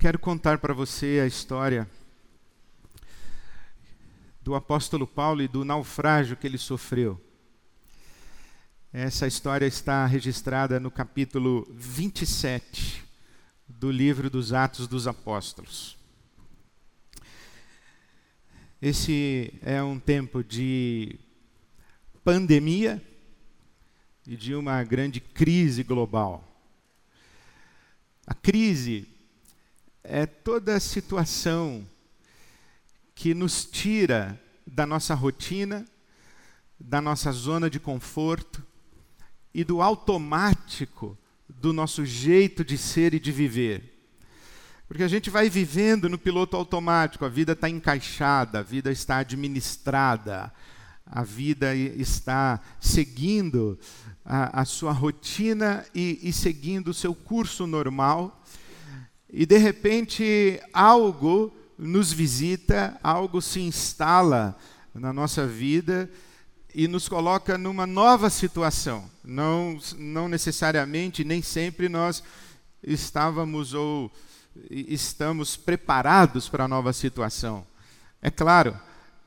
quero contar para você a história do apóstolo Paulo e do naufrágio que ele sofreu. Essa história está registrada no capítulo 27 do livro dos Atos dos Apóstolos. Esse é um tempo de pandemia e de uma grande crise global. A crise é toda situação que nos tira da nossa rotina, da nossa zona de conforto e do automático do nosso jeito de ser e de viver. Porque a gente vai vivendo no piloto automático, a vida está encaixada, a vida está administrada, a vida está seguindo a, a sua rotina e, e seguindo o seu curso normal. E de repente algo nos visita, algo se instala na nossa vida e nos coloca numa nova situação. Não, não necessariamente, nem sempre nós estávamos ou estamos preparados para a nova situação. É claro,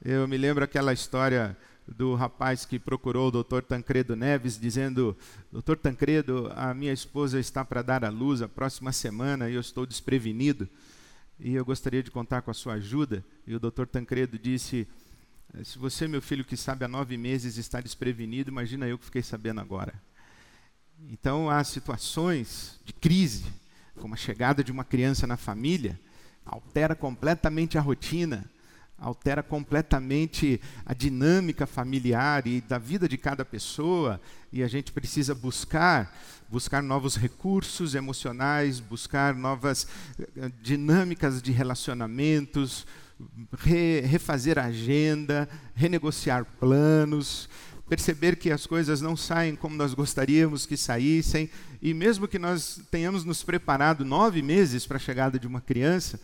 eu me lembro aquela história do rapaz que procurou o Dr. Tancredo Neves, dizendo: Doutor Tancredo, a minha esposa está para dar à luz a próxima semana e eu estou desprevenido. E eu gostaria de contar com a sua ajuda. E o Dr. Tancredo disse: Se você, meu filho, que sabe há nove meses, está desprevenido, imagina eu que fiquei sabendo agora. Então, há situações de crise, como a chegada de uma criança na família, altera completamente a rotina, altera completamente a dinâmica familiar e da vida de cada pessoa, e a gente precisa buscar buscar novos recursos emocionais, buscar novas eh, dinâmicas de relacionamentos, re, refazer a agenda, renegociar planos, perceber que as coisas não saem como nós gostaríamos que saíssem, e mesmo que nós tenhamos nos preparado nove meses para a chegada de uma criança,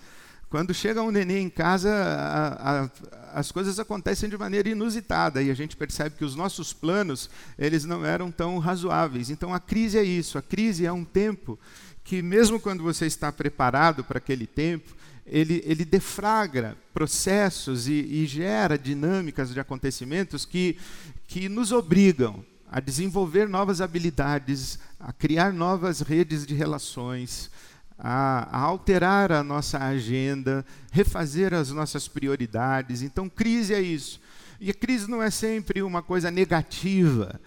quando chega um neném em casa, a, a, as coisas acontecem de maneira inusitada e a gente percebe que os nossos planos eles não eram tão razoáveis. Então a crise é isso. A crise é um tempo que mesmo quando você está preparado para aquele tempo, ele, ele deflagra processos e, e gera dinâmicas de acontecimentos que, que nos obrigam a desenvolver novas habilidades, a criar novas redes de relações, a, a, alterar a nossa agenda, refazer as nossas prioridades. Então, crise é isso. E a crise não é sempre uma coisa negativa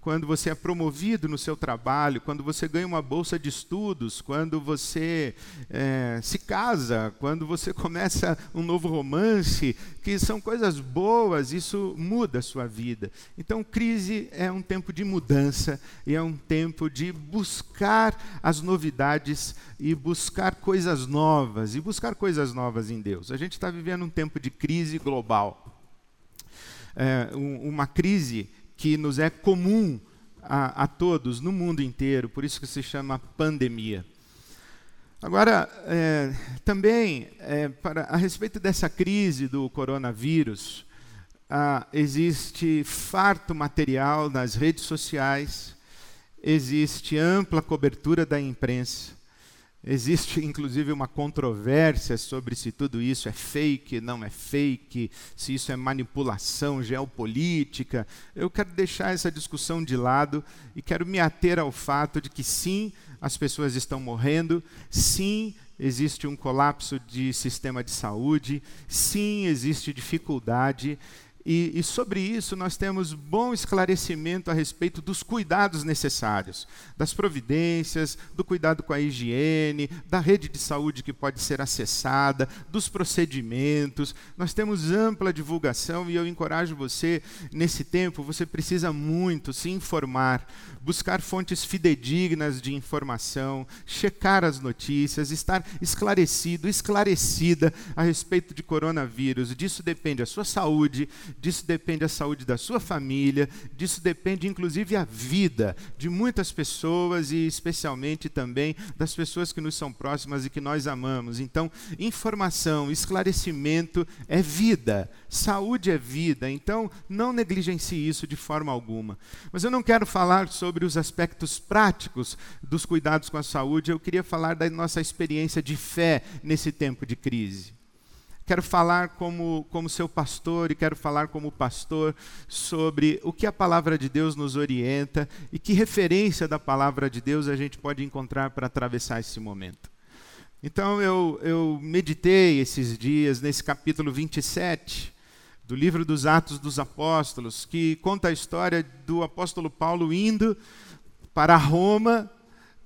quando você é promovido no seu trabalho, quando você ganha uma bolsa de estudos, quando você é, se casa, quando você começa um novo romance, que são coisas boas, isso muda a sua vida. Então, crise é um tempo de mudança e é um tempo de buscar as novidades e buscar coisas novas, e buscar coisas novas em Deus. A gente está vivendo um tempo de crise global. É, um, uma crise que nos é comum a, a todos no mundo inteiro, por isso que se chama pandemia. Agora, é, também, é, para, a respeito dessa crise do coronavírus, ah, existe farto material nas redes sociais, existe ampla cobertura da imprensa, Existe inclusive uma controvérsia sobre se tudo isso é fake, não é fake, se isso é manipulação geopolítica. Eu quero deixar essa discussão de lado e quero me ater ao fato de que sim, as pessoas estão morrendo, sim, existe um colapso de sistema de saúde, sim, existe dificuldade, e, e, sobre isso nós temos bom esclarecimento a respeito dos cuidados necessários, das providências, do cuidado com a higiene, da rede de saúde que pode ser acessada, dos procedimentos. Nós temos ampla divulgação e eu encorajo você, nesse tempo, você precisa muito se informar, buscar fontes fidedignas de informação, checar as notícias, estar esclarecido, esclarecida a respeito de coronavírus. Disso depende a sua saúde disso depende a saúde da sua família, disso depende inclusive a vida de muitas pessoas e especialmente também das pessoas que nos são próximas e que nós amamos. Então, informação, esclarecimento é vida, saúde é vida. Então, não negligencie isso de forma alguma. Mas eu não quero falar sobre os aspectos práticos dos cuidados com a saúde, eu queria falar da nossa experiência de fé nesse tempo de crise. Quero falar como, como seu pastor e quero falar como pastor sobre o que a palavra de Deus nos orienta e que referência da palavra de Deus a gente pode encontrar para atravessar esse momento. Então eu, eu meditei esses dias nesse capítulo 27 do livro dos Atos dos Apóstolos, que conta a história do apóstolo Paulo indo para Roma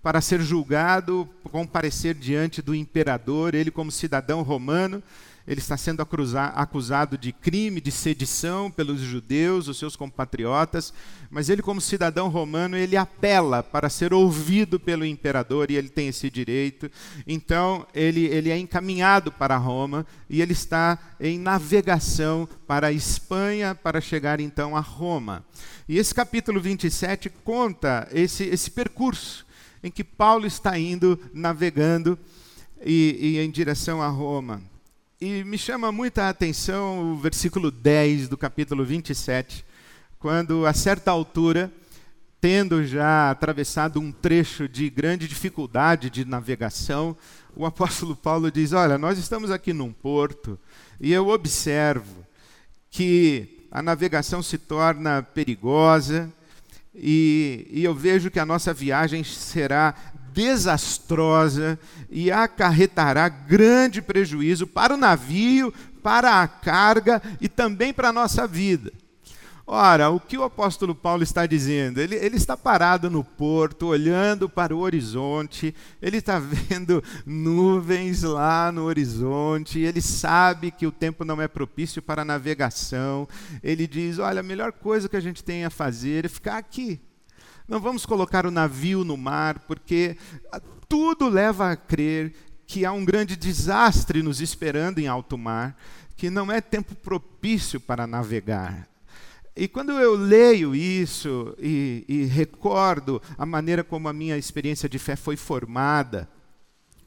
para ser julgado, comparecer diante do imperador, ele como cidadão romano, ele está sendo acusado de crime, de sedição pelos judeus, os seus compatriotas, mas ele, como cidadão romano, ele apela para ser ouvido pelo imperador e ele tem esse direito. Então, ele, ele é encaminhado para Roma e ele está em navegação para a Espanha para chegar então a Roma. E esse capítulo 27 conta esse, esse percurso em que Paulo está indo navegando e, e em direção a Roma. E me chama muita atenção o versículo 10 do capítulo 27, quando, a certa altura, tendo já atravessado um trecho de grande dificuldade de navegação, o apóstolo Paulo diz: Olha, nós estamos aqui num porto e eu observo que a navegação se torna perigosa e, e eu vejo que a nossa viagem será desastrosa e acarretará grande prejuízo para o navio, para a carga e também para a nossa vida. Ora, o que o apóstolo Paulo está dizendo? Ele, ele, está parado no porto, olhando para o horizonte, ele está vendo nuvens lá no horizonte, ele sabe que o tempo não é propício para navegação. Ele diz: Olha, a melhor coisa que a gente tem a fazer é ficar aqui. Não vamos colocar o navio no mar, porque tudo leva a crer que há um grande desastre nos esperando em alto mar, que não é tempo propício para navegar. E quando eu leio isso e, e, recordo a maneira como a minha experiência de fé foi formada,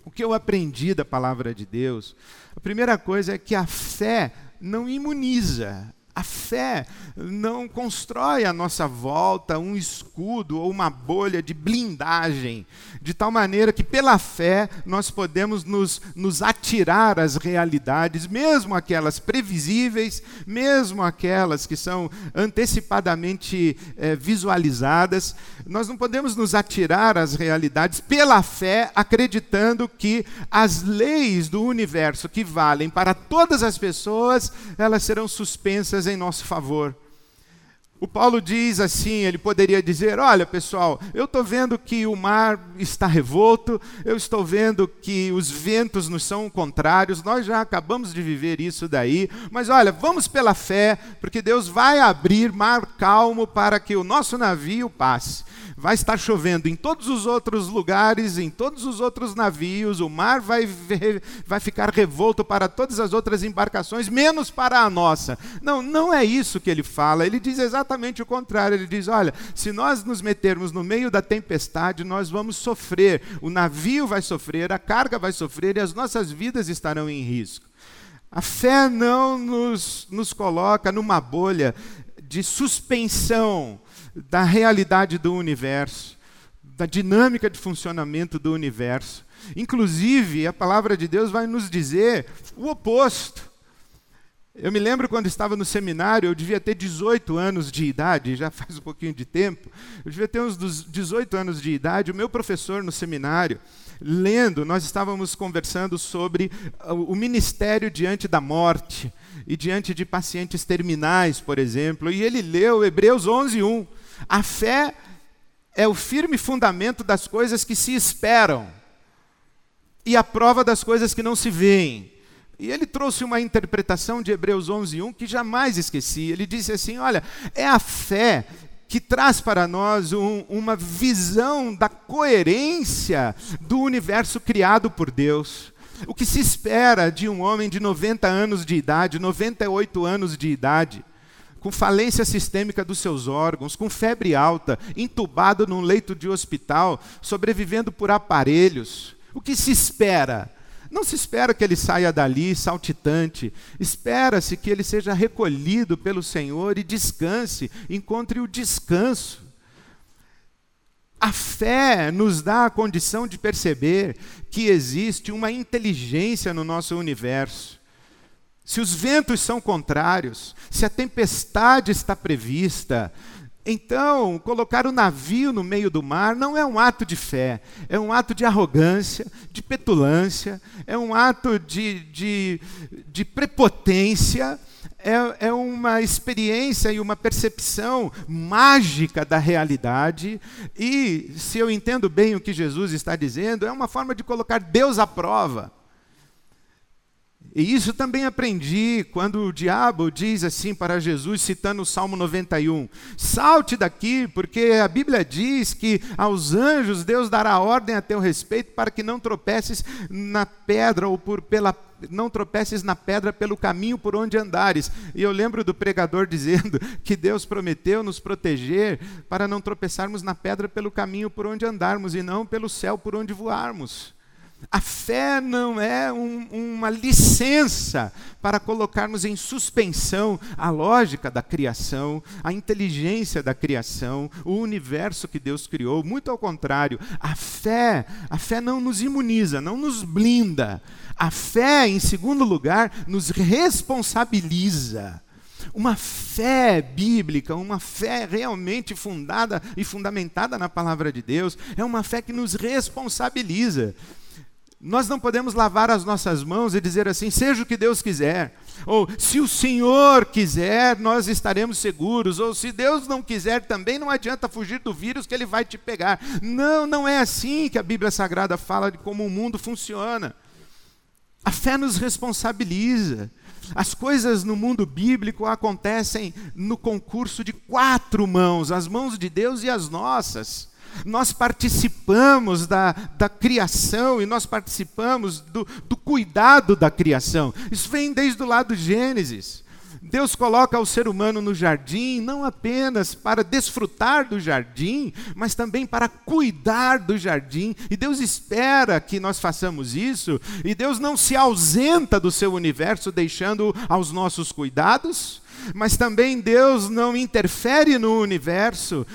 o que eu aprendi da palavra de Deus, a primeira coisa é que a fé não imuniza, a fé não constrói à nossa volta um escudo ou uma bolha de blindagem, de tal maneira que, pela fé, nós podemos nos, nos atirar às realidades, mesmo aquelas previsíveis, mesmo aquelas que são antecipadamente é, visualizadas. Nós não podemos nos atirar às realidades pela fé, acreditando que as leis do universo que valem para todas as pessoas, elas serão suspensas em nosso favor. O Paulo diz assim: ele poderia dizer: Olha, pessoal, eu estou vendo que o mar está revolto, eu estou vendo que os ventos nos são contrários, nós já acabamos de viver isso daí, mas olha, vamos pela fé, porque Deus vai abrir mar calmo para que o nosso navio passe vai estar chovendo em todos os outros lugares, em todos os outros navios, o mar vai, vai ficar revolto para todas as outras embarcações, menos para a nossa. Não, não é isso que ele fala, ele diz exatamente o contrário. Ele diz: olha, se nós nos metermos no meio da tempestade, nós vamos sofrer, o navio vai sofrer, a carga vai sofrer e as nossas vidas estarão em risco. A fé não nos, nos coloca numa bolha de suspensão da realidade do universo, da dinâmica de funcionamento do universo. Inclusive, a palavra de Deus vai nos dizer o oposto. Eu me lembro quando estava no seminário, eu devia ter 18 anos de idade, já faz um pouquinho de tempo. Eu devia ter uns 18 anos de idade. O meu professor no seminário, lendo, nós estávamos conversando sobre o ministério diante da morte e diante de pacientes terminais, por exemplo, e ele leu Hebreus 11:1. A fé é o firme fundamento das coisas que se esperam e a prova das coisas que não se veem. E ele trouxe uma interpretação de Hebreus 11:1 que jamais esqueci. Ele disse assim: "Olha, é a fé que traz para nós um, uma visão da coerência do universo criado por Deus. O que se espera de um homem de 90 anos de idade, 98 anos de idade, com falência sistêmica dos seus órgãos, com febre alta, entubado num leito de hospital, sobrevivendo por aparelhos. O que se espera? Não se espera que ele saia dali saltitante, espera-se que ele seja recolhido pelo Senhor e descanse, encontre o descanso. A fé nos dá a condição de perceber que existe uma inteligência no nosso universo se os ventos são contrários, se a tempestade está prevista, então colocar o navio no meio do mar não é um ato de fé, é um ato de arrogância, de petulância, é um ato de, de, de prepotência, é, é uma experiência e uma percepção mágica da realidade, e, se eu entendo bem o que Jesus está dizendo, é uma forma de colocar Deus à prova. E isso também aprendi quando o diabo diz assim para Jesus, citando o Salmo 91: Salte daqui, porque a Bíblia diz que aos anjos Deus dará ordem a teu respeito para que não tropeces na pedra ou por, pela não tropeces na pedra pelo caminho por onde andares. E eu lembro do pregador dizendo que Deus prometeu nos proteger para não tropeçarmos na pedra pelo caminho por onde andarmos e não pelo céu por onde voarmos. A fé não é um, uma licença para colocarmos em suspensão a lógica da criação, a inteligência da criação, o universo que Deus criou. Muito ao contrário, a fé, a fé não nos imuniza, não nos blinda. A fé, em segundo lugar, nos responsabiliza. Uma fé bíblica, uma fé realmente fundada e fundamentada na palavra de Deus, é uma fé que nos responsabiliza. Nós não podemos lavar as nossas mãos e dizer assim, seja o que Deus quiser. Ou se o Senhor quiser, nós estaremos seguros. Ou se Deus não quiser, também não adianta fugir do vírus que ele vai te pegar. Não, não é assim que a Bíblia Sagrada fala de como o mundo funciona. A fé nos responsabiliza. As coisas no mundo bíblico acontecem no concurso de quatro mãos: as mãos de Deus e as nossas. Nós participamos da, da criação e nós participamos do, do cuidado da criação. Isso vem desde o lado de Gênesis. Deus coloca o ser humano no jardim não apenas para desfrutar do jardim, mas também para cuidar do jardim. E Deus espera que nós façamos isso, e Deus não se ausenta do seu universo deixando aos nossos cuidados mas também Deus não interfere no universo,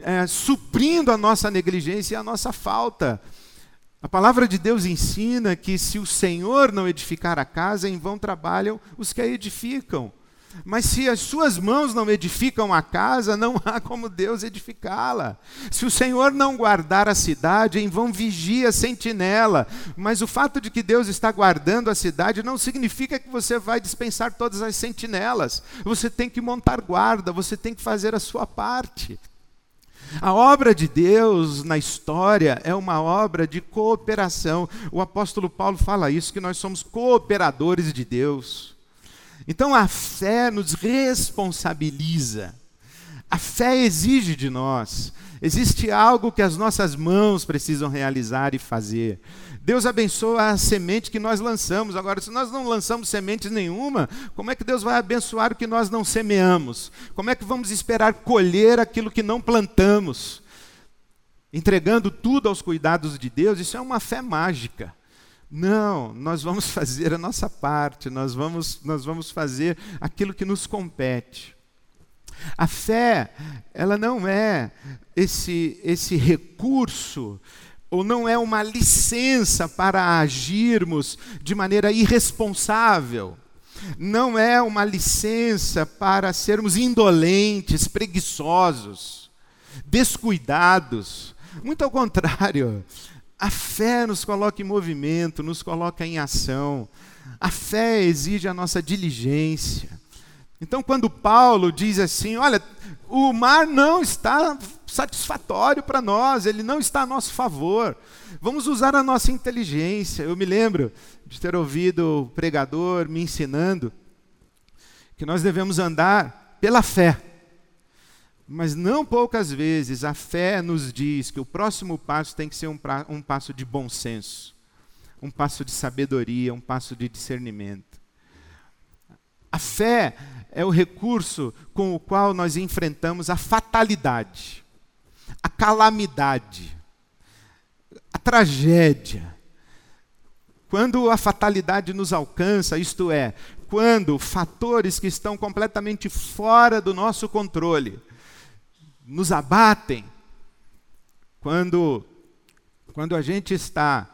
é, suprindo a nossa negligência e a nossa falta. A palavra de Deus ensina que se o Senhor não edificar a casa, em vão trabalham os que a edificam. Mas se as suas mãos não edificam a casa, não há como Deus edificá-la. Se o Senhor não guardar a cidade, em vão vigia a sentinela. Mas o fato de que Deus está guardando a cidade não significa que você vai dispensar todas as sentinelas. Você tem que montar guarda, você tem que fazer a sua parte. A obra de Deus na história é uma obra de cooperação. O apóstolo Paulo fala isso, que nós somos cooperadores de Deus. Então a fé nos responsabiliza. A fé exige de nós. Existe algo que as nossas mãos precisam realizar e fazer. Deus abençoa a semente que nós lançamos. Agora, se nós não lançamos semente nenhuma, como é que Deus vai abençoar o que nós não semeamos? Como é que vamos esperar colher aquilo que não plantamos? Entregando tudo aos cuidados de Deus, isso é uma fé mágica. Não, nós vamos fazer a nossa parte, nós vamos, nós vamos fazer aquilo que nos compete. A fé, ela não é esse, esse recurso, ou não é uma licença para agirmos de maneira irresponsável. Não é uma licença para sermos indolentes, preguiçosos, descuidados. Muito ao contrário, a fé nos coloca em movimento, nos coloca em ação. A fé exige a nossa diligência. Então, quando Paulo diz assim: olha, o mar não está satisfatório para nós, ele não está a nosso favor, vamos usar a nossa inteligência. Eu me lembro de ter ouvido o pregador me ensinando que nós devemos andar pela fé. Mas não poucas vezes a fé nos diz que o próximo passo tem que ser um, pra, um passo de bom senso, um passo de sabedoria, um passo de discernimento. A fé é o recurso com o qual nós enfrentamos a fatalidade, a calamidade, a tragédia. Quando a fatalidade nos alcança, isto é, quando fatores que estão completamente fora do nosso controle nos abatem, quando, quando a gente está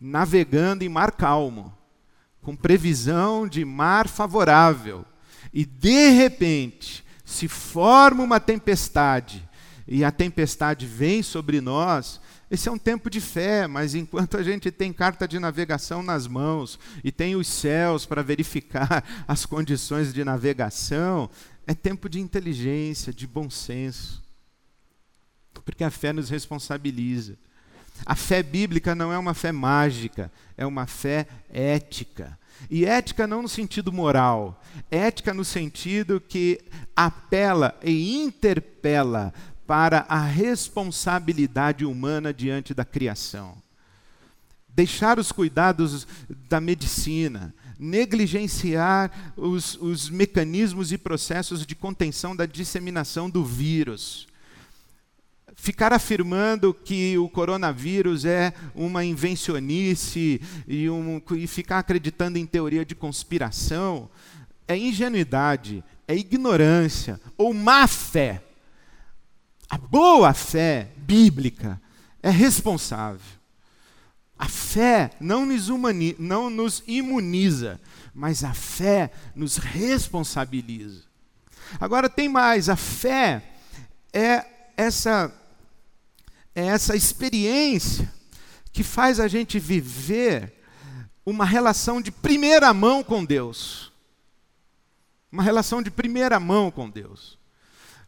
navegando em mar calmo, com previsão de mar favorável, e de repente se forma uma tempestade, e a tempestade vem sobre nós, esse é um tempo de fé, mas enquanto a gente tem carta de navegação nas mãos e tem os céus para verificar as condições de navegação, é tempo de inteligência, de bom senso. Porque a fé nos responsabiliza. A fé bíblica não é uma fé mágica, é uma fé ética. E ética não no sentido moral, ética no sentido que apela e interpela para a responsabilidade humana diante da criação. Deixar os cuidados da medicina, negligenciar os, os mecanismos e processos de contenção da disseminação do vírus. Ficar afirmando que o coronavírus é uma invencionice e, um, e ficar acreditando em teoria de conspiração é ingenuidade, é ignorância ou má fé. A boa fé bíblica é responsável. A fé não nos, não nos imuniza, mas a fé nos responsabiliza. Agora tem mais, a fé é essa é essa experiência que faz a gente viver uma relação de primeira mão com Deus. Uma relação de primeira mão com Deus.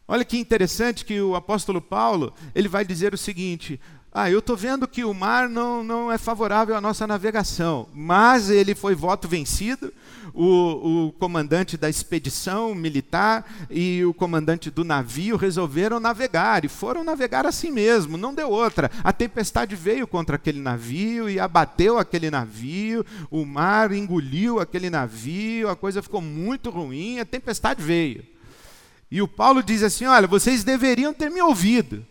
Olha que interessante que o apóstolo Paulo, ele vai dizer o seguinte: ah, eu estou vendo que o mar não, não é favorável à nossa navegação, mas ele foi voto vencido. O, o comandante da expedição militar e o comandante do navio resolveram navegar e foram navegar assim mesmo, não deu outra. A tempestade veio contra aquele navio e abateu aquele navio, o mar engoliu aquele navio, a coisa ficou muito ruim, a tempestade veio. E o Paulo diz assim: Olha, vocês deveriam ter me ouvido.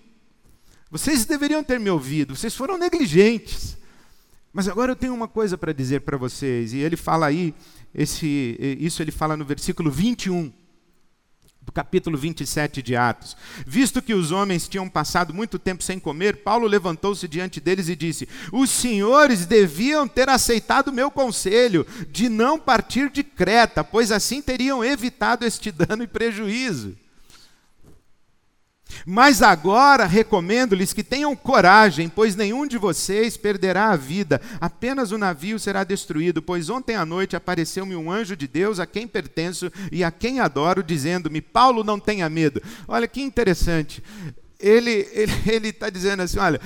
Vocês deveriam ter me ouvido. Vocês foram negligentes. Mas agora eu tenho uma coisa para dizer para vocês. E ele fala aí, esse, isso ele fala no versículo 21 do capítulo 27 de Atos. Visto que os homens tinham passado muito tempo sem comer, Paulo levantou-se diante deles e disse: Os senhores deviam ter aceitado o meu conselho de não partir de Creta, pois assim teriam evitado este dano e prejuízo. Mas agora recomendo-lhes que tenham coragem, pois nenhum de vocês perderá a vida, apenas o navio será destruído. Pois ontem à noite apareceu-me um anjo de Deus a quem pertenço e a quem adoro, dizendo-me: Paulo, não tenha medo. Olha que interessante. Ele está dizendo assim: olha,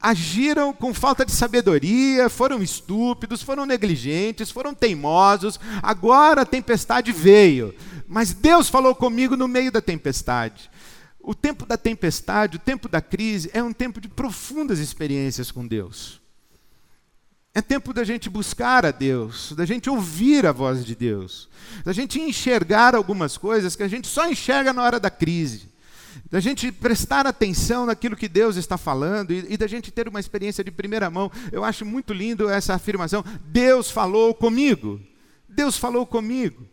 agiram com falta de sabedoria, foram estúpidos, foram negligentes, foram teimosos. Agora a tempestade veio, mas Deus falou comigo no meio da tempestade. O tempo da tempestade, o tempo da crise, é um tempo de profundas experiências com Deus. É tempo da gente buscar a Deus, da gente ouvir a voz de Deus, da gente enxergar algumas coisas que a gente só enxerga na hora da crise, da gente prestar atenção naquilo que Deus está falando e, e da gente ter uma experiência de primeira mão. Eu acho muito lindo essa afirmação: Deus falou comigo. Deus falou comigo.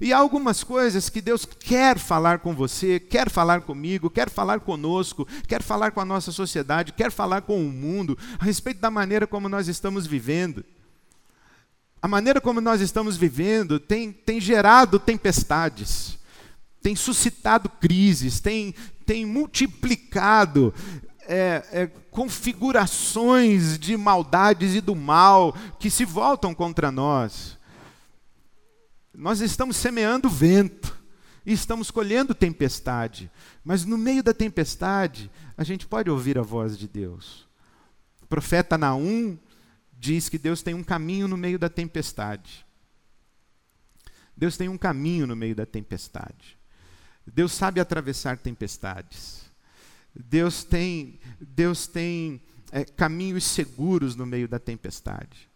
E há algumas coisas que Deus quer falar com você, quer falar comigo, quer falar conosco, quer falar com a nossa sociedade, quer falar com o mundo, a respeito da maneira como nós estamos vivendo. A maneira como nós estamos vivendo tem, tem gerado tempestades, tem suscitado crises, tem, tem multiplicado é, é, configurações de maldades e do mal que se voltam contra nós. Nós estamos semeando vento e estamos colhendo tempestade, mas no meio da tempestade, a gente pode ouvir a voz de Deus. O profeta Naum diz que Deus tem um caminho no meio da tempestade. Deus tem um caminho no meio da tempestade. Deus sabe atravessar tempestades. Deus tem, Deus tem é, caminhos seguros no meio da tempestade.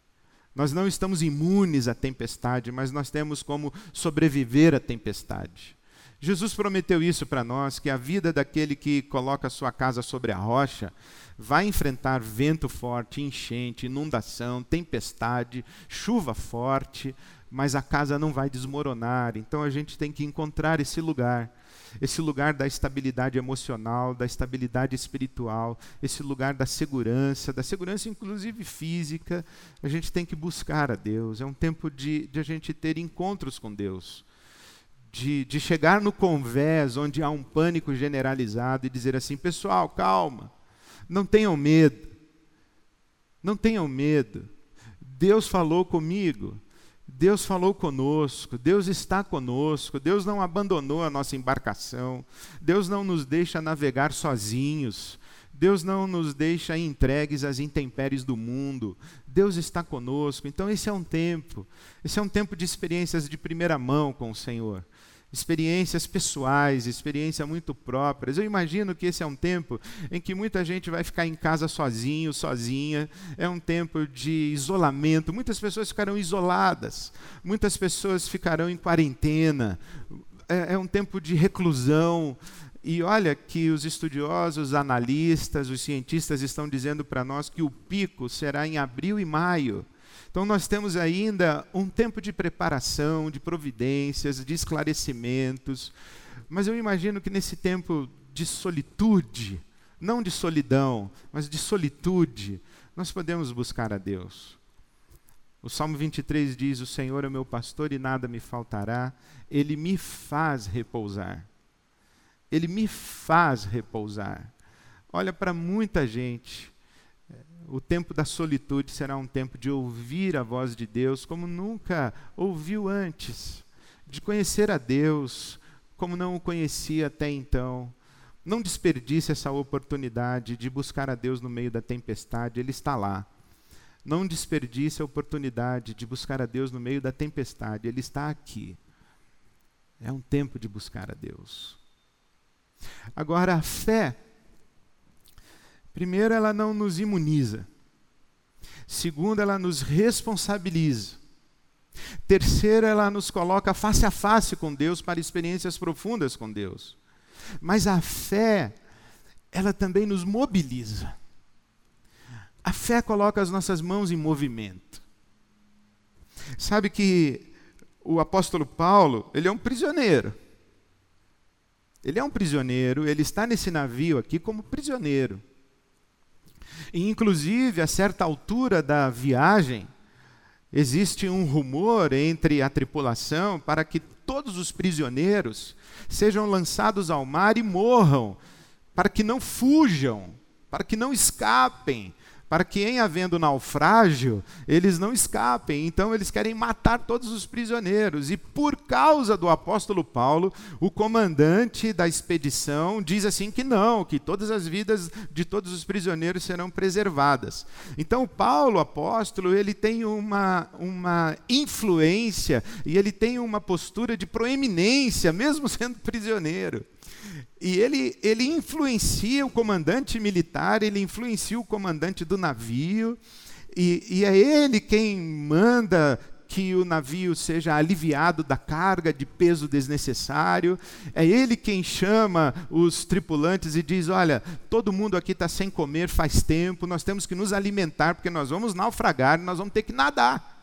Nós não estamos imunes à tempestade, mas nós temos como sobreviver à tempestade. Jesus prometeu isso para nós, que a vida daquele que coloca sua casa sobre a rocha vai enfrentar vento forte, enchente, inundação, tempestade, chuva forte, mas a casa não vai desmoronar. Então a gente tem que encontrar esse lugar, esse lugar da estabilidade emocional, da estabilidade espiritual, esse lugar da segurança, da segurança inclusive física. A gente tem que buscar a Deus. É um tempo de, de a gente ter encontros com Deus de, de chegar no convés, onde há um pânico generalizado, e dizer assim: pessoal, calma, não tenham medo, não tenham medo. Deus falou comigo, Deus falou conosco, Deus está conosco, Deus não abandonou a nossa embarcação, Deus não nos deixa navegar sozinhos, Deus não nos deixa entregues às intempéries do mundo. Deus está conosco. Então, esse é um tempo, esse é um tempo de experiências de primeira mão com o Senhor experiências pessoais, experiências muito próprias. Eu imagino que esse é um tempo em que muita gente vai ficar em casa sozinho, sozinha. É um tempo de isolamento. Muitas pessoas ficarão isoladas, muitas pessoas ficarão em quarentena. É, é um tempo de reclusão. E olha que os estudiosos, os analistas, os cientistas estão dizendo para nós que o pico será em abril e maio. Então, nós temos ainda um tempo de preparação, de providências, de esclarecimentos, mas eu imagino que nesse tempo de solitude, não de solidão, mas de solitude, nós podemos buscar a Deus. O Salmo 23 diz: O Senhor é meu pastor e nada me faltará, ele me faz repousar. Ele me faz repousar. Olha para muita gente o tempo da solitude será um tempo de ouvir a voz de Deus como nunca ouviu antes, de conhecer a Deus como não o conhecia até então. Não desperdice essa oportunidade de buscar a Deus no meio da tempestade, Ele está lá. Não desperdice a oportunidade de buscar a Deus no meio da tempestade, Ele está aqui. É um tempo de buscar a Deus. Agora, a fé Primeiro, ela não nos imuniza. Segundo, ela nos responsabiliza. Terceiro, ela nos coloca face a face com Deus para experiências profundas com Deus. Mas a fé, ela também nos mobiliza. A fé coloca as nossas mãos em movimento. Sabe que o apóstolo Paulo, ele é um prisioneiro. Ele é um prisioneiro, ele está nesse navio aqui como prisioneiro. E, inclusive, a certa altura da viagem, existe um rumor entre a tripulação para que todos os prisioneiros sejam lançados ao mar e morram, para que não fujam, para que não escapem, para que, em havendo naufrágio, eles não escapem. Então, eles querem matar todos os prisioneiros. E por causa do apóstolo Paulo, o comandante da expedição diz assim que não, que todas as vidas de todos os prisioneiros serão preservadas. Então, Paulo, apóstolo, ele tem uma, uma influência e ele tem uma postura de proeminência, mesmo sendo prisioneiro. E ele, ele influencia o comandante militar, ele influencia o comandante do navio, e, e é ele quem manda que o navio seja aliviado da carga de peso desnecessário. É ele quem chama os tripulantes e diz: Olha, todo mundo aqui está sem comer faz tempo, nós temos que nos alimentar, porque nós vamos naufragar, nós vamos ter que nadar.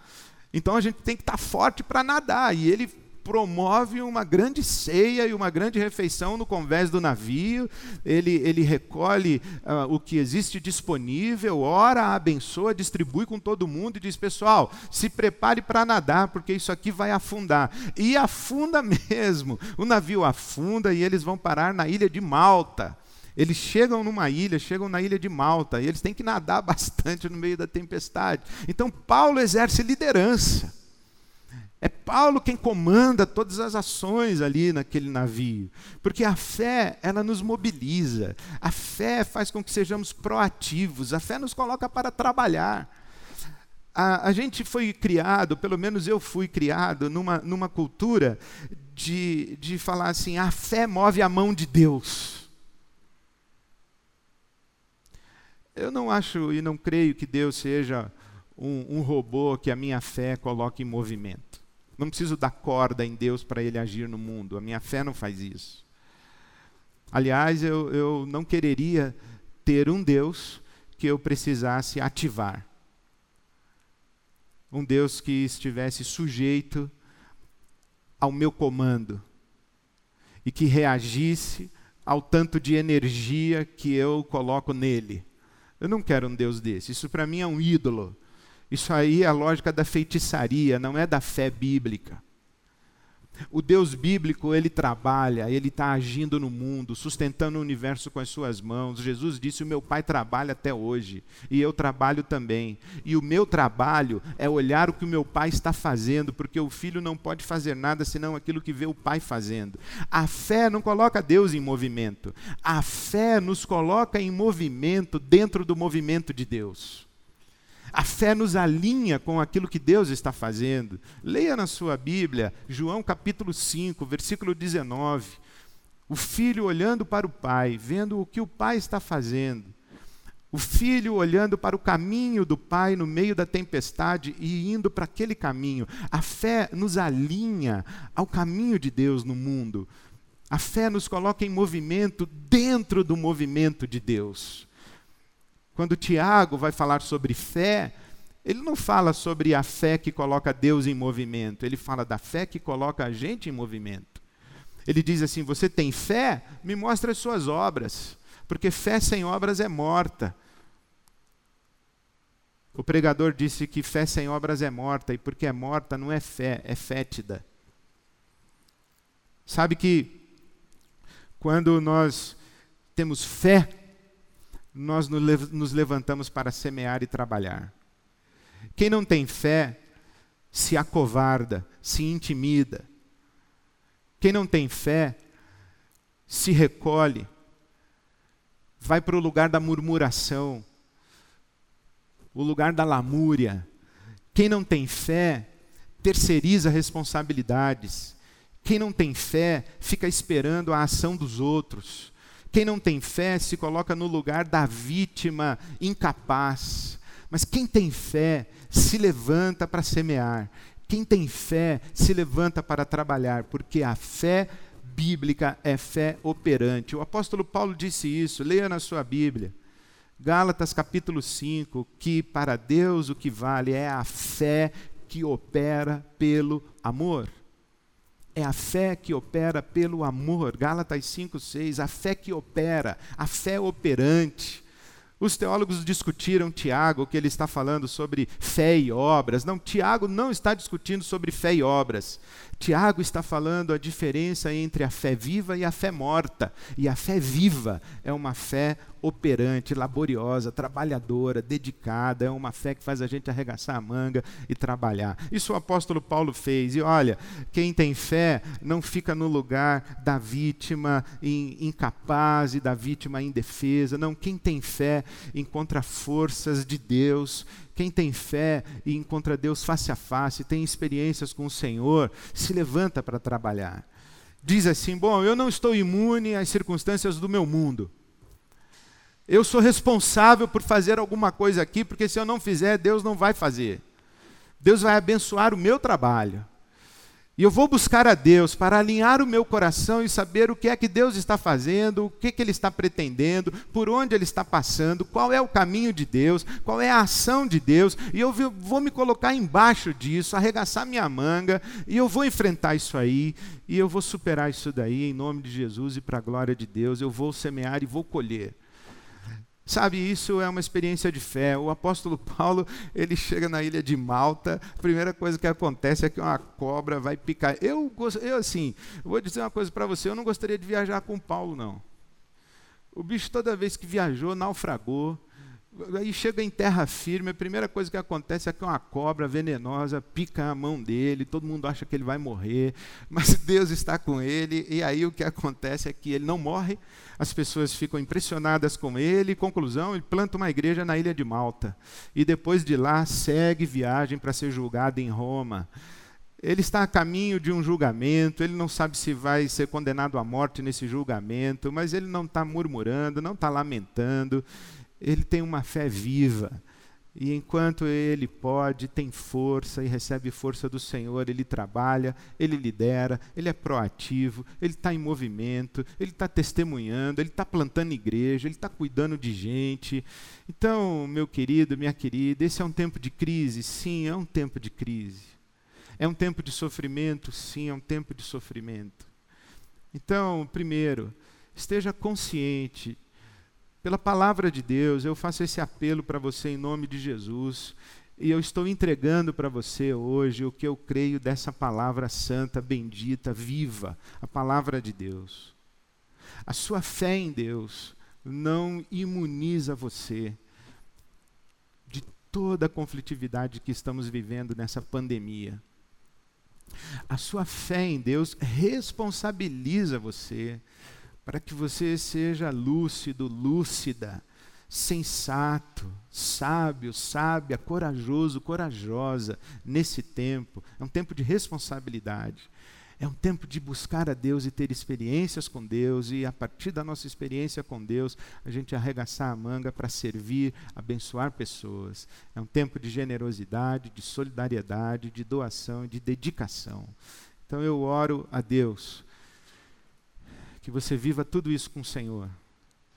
Então a gente tem que estar tá forte para nadar. E ele promove uma grande ceia e uma grande refeição no convés do navio, ele, ele recolhe uh, o que existe disponível, ora, abençoa, distribui com todo mundo e diz: pessoal, se prepare para nadar, porque isso aqui vai afundar. E afunda mesmo, o navio afunda e eles vão parar na ilha de Malta. Eles chegam numa ilha, chegam na ilha de Malta, e eles têm que nadar bastante no meio da tempestade. Então, Paulo exerce liderança. É Paulo quem comanda todas as ações ali naquele navio. Porque a fé, ela nos mobiliza. A fé faz com que sejamos proativos. A fé nos coloca para trabalhar. A, a gente foi criado, pelo menos eu fui criado, numa, numa cultura de, de falar assim: a fé move a mão de Deus. Eu não acho e não creio que Deus seja um, um robô que a minha fé coloca em movimento. Não preciso dar corda em Deus para ele agir no mundo. A minha fé não faz isso. Aliás, eu, eu não quereria ter um Deus que eu precisasse ativar. Um Deus que estivesse sujeito ao meu comando e que reagisse ao tanto de energia que eu coloco nele. Eu não quero um Deus desse. Isso para mim é um ídolo. Isso aí é a lógica da feitiçaria, não é da fé bíblica. O Deus bíblico, ele trabalha, ele está agindo no mundo, sustentando o universo com as suas mãos. Jesus disse: O meu pai trabalha até hoje, e eu trabalho também. E o meu trabalho é olhar o que o meu pai está fazendo, porque o filho não pode fazer nada senão aquilo que vê o pai fazendo. A fé não coloca Deus em movimento, a fé nos coloca em movimento dentro do movimento de Deus. A fé nos alinha com aquilo que Deus está fazendo. Leia na sua Bíblia, João capítulo 5, versículo 19. O filho olhando para o pai, vendo o que o pai está fazendo. O filho olhando para o caminho do pai no meio da tempestade e indo para aquele caminho. A fé nos alinha ao caminho de Deus no mundo. A fé nos coloca em movimento dentro do movimento de Deus. Quando Tiago vai falar sobre fé, ele não fala sobre a fé que coloca Deus em movimento, ele fala da fé que coloca a gente em movimento. Ele diz assim: Você tem fé? Me mostre as suas obras, porque fé sem obras é morta. O pregador disse que fé sem obras é morta, e porque é morta não é fé, é fétida. Sabe que quando nós temos fé, nós nos levantamos para semear e trabalhar. Quem não tem fé se acovarda, se intimida. Quem não tem fé se recolhe, vai para o lugar da murmuração, o lugar da lamúria. Quem não tem fé terceiriza responsabilidades. Quem não tem fé fica esperando a ação dos outros. Quem não tem fé se coloca no lugar da vítima incapaz. Mas quem tem fé se levanta para semear. Quem tem fé se levanta para trabalhar, porque a fé bíblica é fé operante. O apóstolo Paulo disse isso, leia na sua Bíblia. Gálatas capítulo 5, que para Deus o que vale é a fé que opera pelo amor. É a fé que opera pelo amor. Gálatas 5, 6. A fé que opera, a fé operante. Os teólogos discutiram Tiago, que ele está falando sobre fé e obras. Não, Tiago não está discutindo sobre fé e obras. Tiago está falando a diferença entre a fé viva e a fé morta. E a fé viva é uma fé operante, laboriosa, trabalhadora, dedicada, é uma fé que faz a gente arregaçar a manga e trabalhar. Isso o apóstolo Paulo fez. E olha, quem tem fé não fica no lugar da vítima incapaz e da vítima indefesa. Não, quem tem fé encontra forças de Deus quem tem fé e encontra Deus face a face, tem experiências com o Senhor, se levanta para trabalhar. Diz assim: Bom, eu não estou imune às circunstâncias do meu mundo. Eu sou responsável por fazer alguma coisa aqui, porque se eu não fizer, Deus não vai fazer. Deus vai abençoar o meu trabalho. E eu vou buscar a Deus para alinhar o meu coração e saber o que é que Deus está fazendo, o que, é que Ele está pretendendo, por onde Ele está passando, qual é o caminho de Deus, qual é a ação de Deus, e eu vou me colocar embaixo disso, arregaçar minha manga, e eu vou enfrentar isso aí, e eu vou superar isso daí em nome de Jesus e para a glória de Deus, eu vou semear e vou colher. Sabe, isso é uma experiência de fé. O apóstolo Paulo, ele chega na ilha de Malta, a primeira coisa que acontece é que uma cobra vai picar. Eu, eu assim, vou dizer uma coisa para você, eu não gostaria de viajar com Paulo, não. O bicho, toda vez que viajou, naufragou. Aí chega em terra firme, a primeira coisa que acontece é que uma cobra venenosa pica a mão dele, todo mundo acha que ele vai morrer, mas Deus está com ele, e aí o que acontece é que ele não morre, as pessoas ficam impressionadas com ele, conclusão, ele planta uma igreja na ilha de Malta, e depois de lá segue viagem para ser julgado em Roma. Ele está a caminho de um julgamento, ele não sabe se vai ser condenado à morte nesse julgamento, mas ele não está murmurando, não está lamentando, ele tem uma fé viva. E enquanto ele pode, tem força e recebe força do Senhor, ele trabalha, ele lidera, ele é proativo, ele está em movimento, ele está testemunhando, ele está plantando igreja, ele está cuidando de gente. Então, meu querido, minha querida, esse é um tempo de crise? Sim, é um tempo de crise. É um tempo de sofrimento? Sim, é um tempo de sofrimento. Então, primeiro, esteja consciente pela palavra de Deus, eu faço esse apelo para você em nome de Jesus. E eu estou entregando para você hoje o que eu creio dessa palavra santa, bendita, viva, a palavra de Deus. A sua fé em Deus não imuniza você de toda a conflitividade que estamos vivendo nessa pandemia. A sua fé em Deus responsabiliza você para que você seja lúcido, lúcida, sensato, sábio, sábia, corajoso, corajosa nesse tempo. É um tempo de responsabilidade. É um tempo de buscar a Deus e ter experiências com Deus, e a partir da nossa experiência com Deus, a gente arregaçar a manga para servir, abençoar pessoas. É um tempo de generosidade, de solidariedade, de doação, de dedicação. Então eu oro a Deus que você viva tudo isso com o Senhor.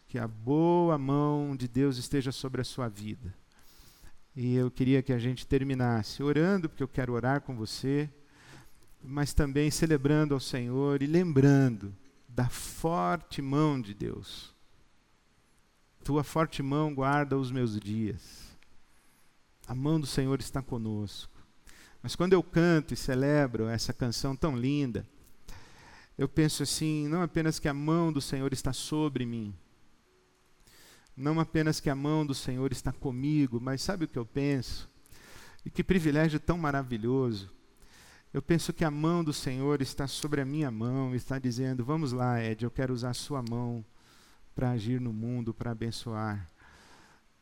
Que a boa mão de Deus esteja sobre a sua vida. E eu queria que a gente terminasse orando, porque eu quero orar com você, mas também celebrando ao Senhor e lembrando da forte mão de Deus. Tua forte mão guarda os meus dias. A mão do Senhor está conosco. Mas quando eu canto e celebro essa canção tão linda, eu penso assim, não apenas que a mão do Senhor está sobre mim, não apenas que a mão do Senhor está comigo, mas sabe o que eu penso? E que privilégio tão maravilhoso. Eu penso que a mão do Senhor está sobre a minha mão, está dizendo: Vamos lá, Ed, eu quero usar a sua mão para agir no mundo, para abençoar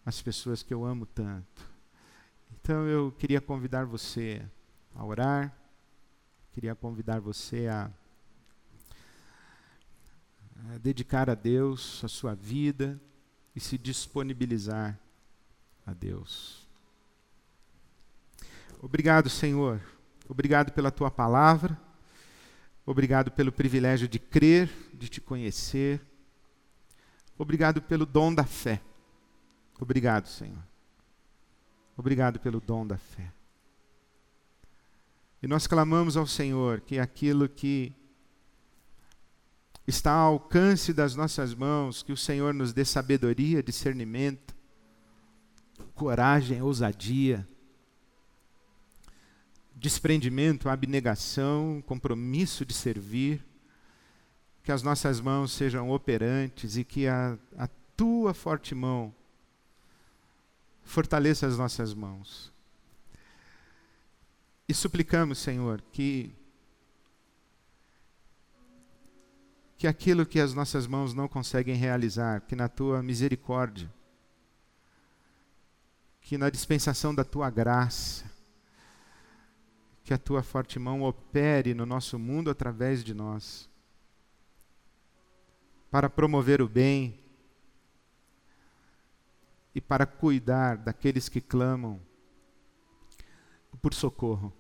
as pessoas que eu amo tanto. Então eu queria convidar você a orar, queria convidar você a dedicar a Deus a sua vida e se disponibilizar a Deus. Obrigado, Senhor. Obrigado pela tua palavra. Obrigado pelo privilégio de crer, de te conhecer. Obrigado pelo dom da fé. Obrigado, Senhor. Obrigado pelo dom da fé. E nós clamamos ao Senhor que aquilo que está ao alcance das nossas mãos, que o Senhor nos dê sabedoria, discernimento, coragem, ousadia, desprendimento, abnegação, compromisso de servir, que as nossas mãos sejam operantes e que a, a tua forte mão fortaleça as nossas mãos. E suplicamos, Senhor, que que aquilo que as nossas mãos não conseguem realizar, que na tua misericórdia, que na dispensação da tua graça, que a tua forte mão opere no nosso mundo através de nós, para promover o bem e para cuidar daqueles que clamam por socorro.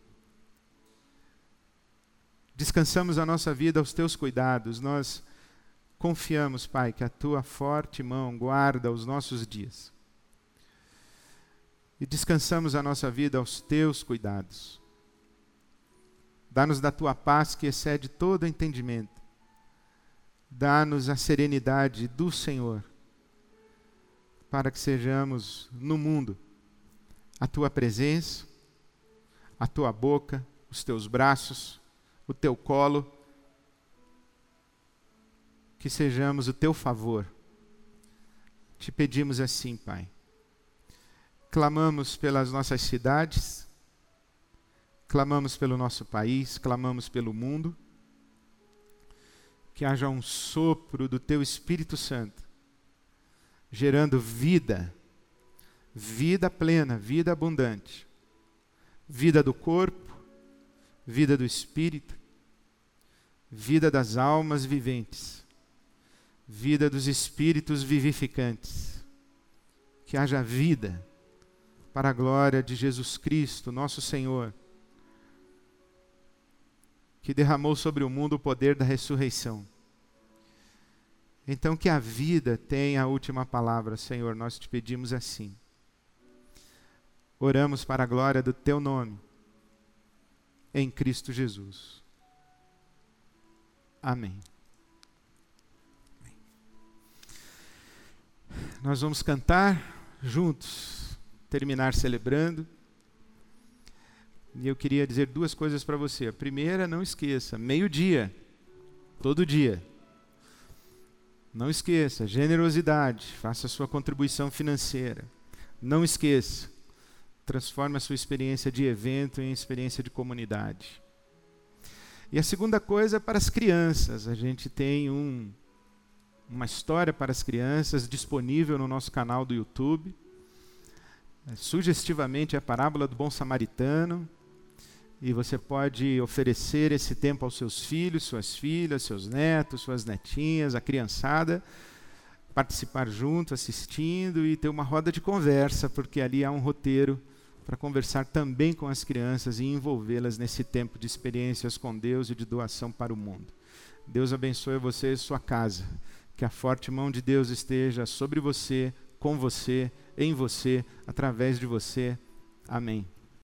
Descansamos a nossa vida aos teus cuidados. Nós confiamos, Pai, que a tua forte mão guarda os nossos dias. E descansamos a nossa vida aos teus cuidados. Dá-nos da tua paz que excede todo entendimento. Dá-nos a serenidade do Senhor, para que sejamos no mundo a tua presença, a tua boca, os teus braços, o teu colo, que sejamos o teu favor. Te pedimos assim, Pai. Clamamos pelas nossas cidades, clamamos pelo nosso país, clamamos pelo mundo. Que haja um sopro do teu Espírito Santo, gerando vida, vida plena, vida abundante, vida do corpo, vida do espírito, vida das almas viventes, vida dos espíritos vivificantes. Que haja vida para a glória de Jesus Cristo, nosso Senhor, que derramou sobre o mundo o poder da ressurreição. Então, que a vida tenha a última palavra, Senhor, nós te pedimos assim. Oramos para a glória do teu nome, em Cristo Jesus. Amém. Nós vamos cantar juntos, terminar celebrando. E eu queria dizer duas coisas para você. A primeira, não esqueça, meio-dia, todo dia. Não esqueça, generosidade, faça sua contribuição financeira. Não esqueça, transforme a sua experiência de evento em experiência de comunidade. E a segunda coisa é para as crianças. A gente tem um, uma história para as crianças disponível no nosso canal do YouTube. É, sugestivamente é a parábola do bom samaritano e você pode oferecer esse tempo aos seus filhos, suas filhas, seus netos, suas netinhas, a criançada, participar junto, assistindo e ter uma roda de conversa, porque ali há um roteiro para conversar também com as crianças e envolvê-las nesse tempo de experiências com Deus e de doação para o mundo. Deus abençoe você e sua casa. Que a forte mão de Deus esteja sobre você, com você, em você, através de você. Amém.